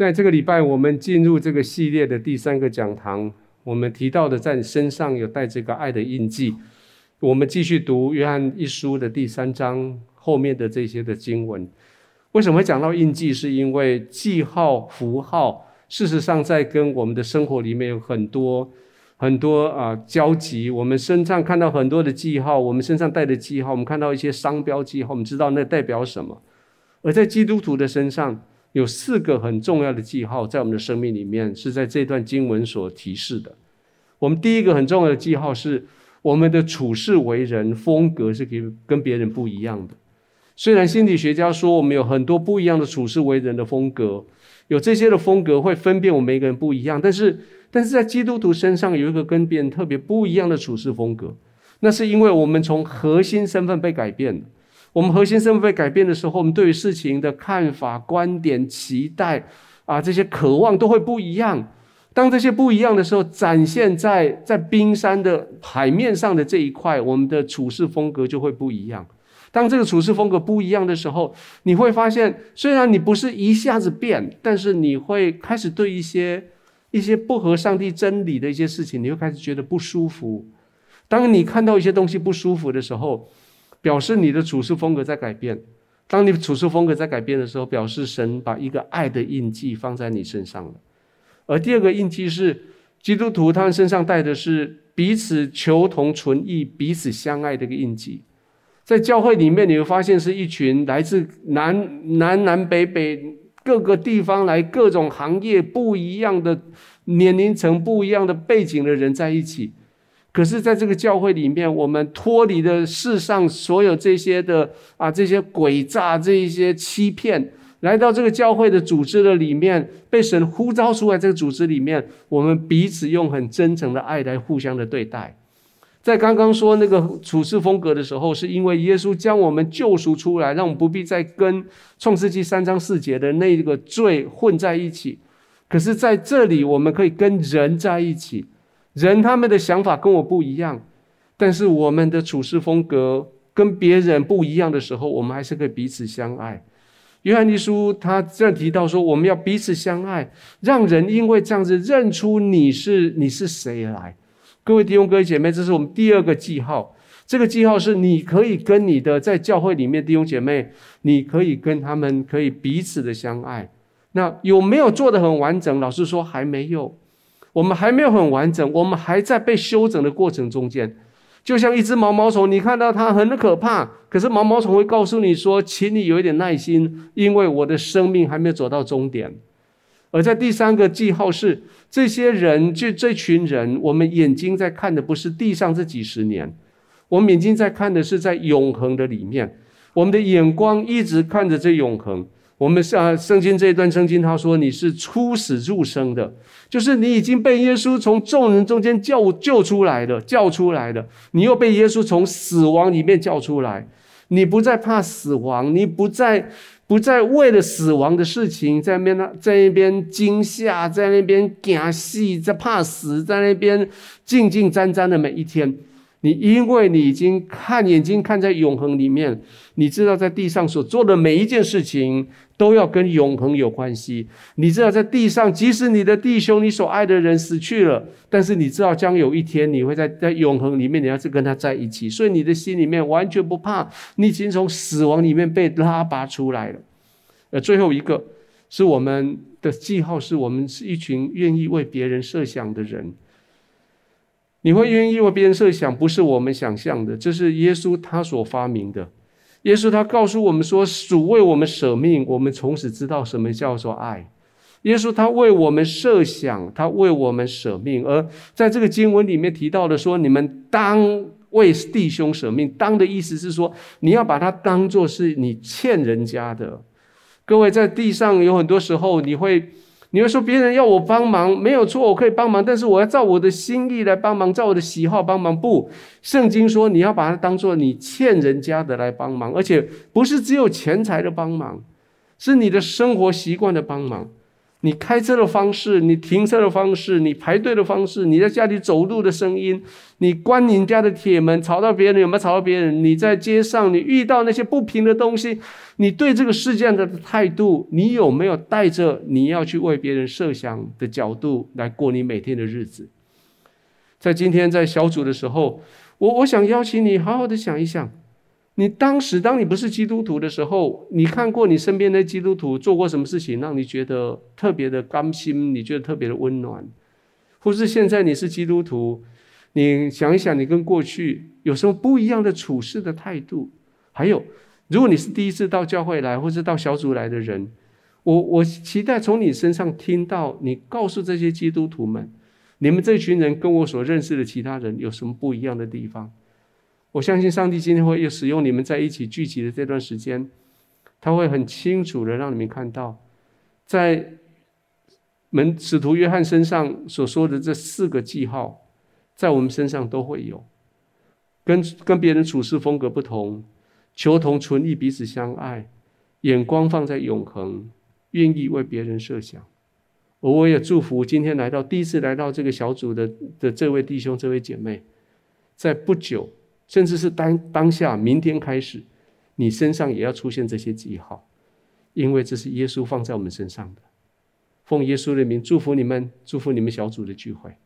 在这个礼拜，我们进入这个系列的第三个讲堂，我们提到的在你身上有带这个爱的印记。我们继续读约翰一书的第三章后面的这些的经文。为什么会讲到印记？是因为记号、符号，事实上在跟我们的生活里面有很多很多啊交集。我们身上看到很多的记号，我们身上带的记号，我们看到一些商标记号，我们知道那代表什么。而在基督徒的身上，有四个很重要的记号，在我们的生命里面是在这段经文所提示的。我们第一个很重要的记号是我们的处事为人风格是跟跟别人不一样的。虽然心理学家说我们有很多不一样的处事为人的风格，有这些的风格会分辨我们每个人不一样，但是但是在基督徒身上有一个跟别人特别不一样的处事风格，那是因为我们从核心身份被改变了。我们核心身份被改变的时候，我们对于事情的看法、观点、期待啊，这些渴望都会不一样。当这些不一样的时候，展现在在冰山的海面上的这一块，我们的处事风格就会不一样。当这个处事风格不一样的时候，你会发现，虽然你不是一下子变，但是你会开始对一些一些不合上帝真理的一些事情，你会开始觉得不舒服。当你看到一些东西不舒服的时候，表示你的处事风格在改变。当你处事风格在改变的时候，表示神把一个爱的印记放在你身上了。而第二个印记是基督徒他们身上带的是彼此求同存异、彼此相爱的一个印记。在教会里面，你会发现是一群来自南南南北北各个地方来、各种行业不一样的年龄层、不一样的背景的人在一起。可是，在这个教会里面，我们脱离了世上所有这些的啊，这些诡诈、这一些欺骗，来到这个教会的组织的里面，被神呼召出来。这个组织里面，我们彼此用很真诚的爱来互相的对待。在刚刚说那个处事风格的时候，是因为耶稣将我们救赎出来，让我们不必再跟创世纪三章四节的那个罪混在一起。可是，在这里，我们可以跟人在一起。人他们的想法跟我不一样，但是我们的处事风格跟别人不一样的时候，我们还是可以彼此相爱。约翰一书他这样提到说，我们要彼此相爱，让人因为这样子认出你是你是谁来。各位弟兄哥哥姐妹，这是我们第二个记号。这个记号是你可以跟你的在教会里面弟兄姐妹，你可以跟他们可以彼此的相爱。那有没有做的很完整？老实说还没有。我们还没有很完整，我们还在被修整的过程中间，就像一只毛毛虫，你看到它很可怕，可是毛毛虫会告诉你说：“请你有一点耐心，因为我的生命还没有走到终点。”而在第三个记号是，这些人就这群人，我们眼睛在看的不是地上这几十年，我们眼睛在看的是在永恒的里面，我们的眼光一直看着这永恒。我们像圣经这一段圣经，他说你是出死入生的，就是你已经被耶稣从众人中间救救出来了，叫出来了，你又被耶稣从死亡里面叫出来，你不再怕死亡，你不再不再为了死亡的事情在那在那边惊吓，在那边惊戏，在怕死，在那边静静沾沾的每一天。你因为你已经看眼睛看在永恒里面，你知道在地上所做的每一件事情都要跟永恒有关系。你知道在地上，即使你的弟兄、你所爱的人死去了，但是你知道将有一天你会在在永恒里面，你要是跟他在一起，所以你的心里面完全不怕。你已经从死亡里面被拉拔出来了。呃，最后一个是我们的记号，是我们是一群愿意为别人设想的人。你会愿意为别人设想，不是我们想象的，这是耶稣他所发明的。耶稣他告诉我们说，主为我们舍命，我们从此知道什么叫做爱。耶稣他为我们设想，他为我们舍命。而在这个经文里面提到的说，你们当为弟兄舍命，当的意思是说，你要把它当做是你欠人家的。各位在地上有很多时候，你会。你会说别人要我帮忙没有错，我可以帮忙，但是我要照我的心意来帮忙，照我的喜好帮忙。不，圣经说你要把它当做你欠人家的来帮忙，而且不是只有钱财的帮忙，是你的生活习惯的帮忙。你开车的方式，你停车的方式，你排队的方式，你在家里走路的声音，你关你家的铁门，吵到别人有没有吵到别人？你在街上，你遇到那些不平的东西，你对这个世界的态度，你有没有带着你要去为别人设想的角度来过你每天的日子？在今天在小组的时候，我我想邀请你好好的想一想。你当时，当你不是基督徒的时候，你看过你身边的基督徒做过什么事情，让你觉得特别的甘心？你觉得特别的温暖？或是现在你是基督徒，你想一想，你跟过去有什么不一样的处事的态度？还有，如果你是第一次到教会来，或是到小组来的人，我我期待从你身上听到，你告诉这些基督徒们，你们这群人跟我所认识的其他人有什么不一样的地方？我相信上帝今天会又使用你们在一起聚集的这段时间，他会很清楚的让你们看到，在门使徒约翰身上所说的这四个记号，在我们身上都会有。跟跟别人处事风格不同，求同存异，彼此相爱，眼光放在永恒，愿意为别人设想。而我也祝福今天来到第一次来到这个小组的的这位弟兄、这位姐妹，在不久。甚至是当当下，明天开始，你身上也要出现这些记号，因为这是耶稣放在我们身上的。奉耶稣的名祝福你们，祝福你们小组的聚会。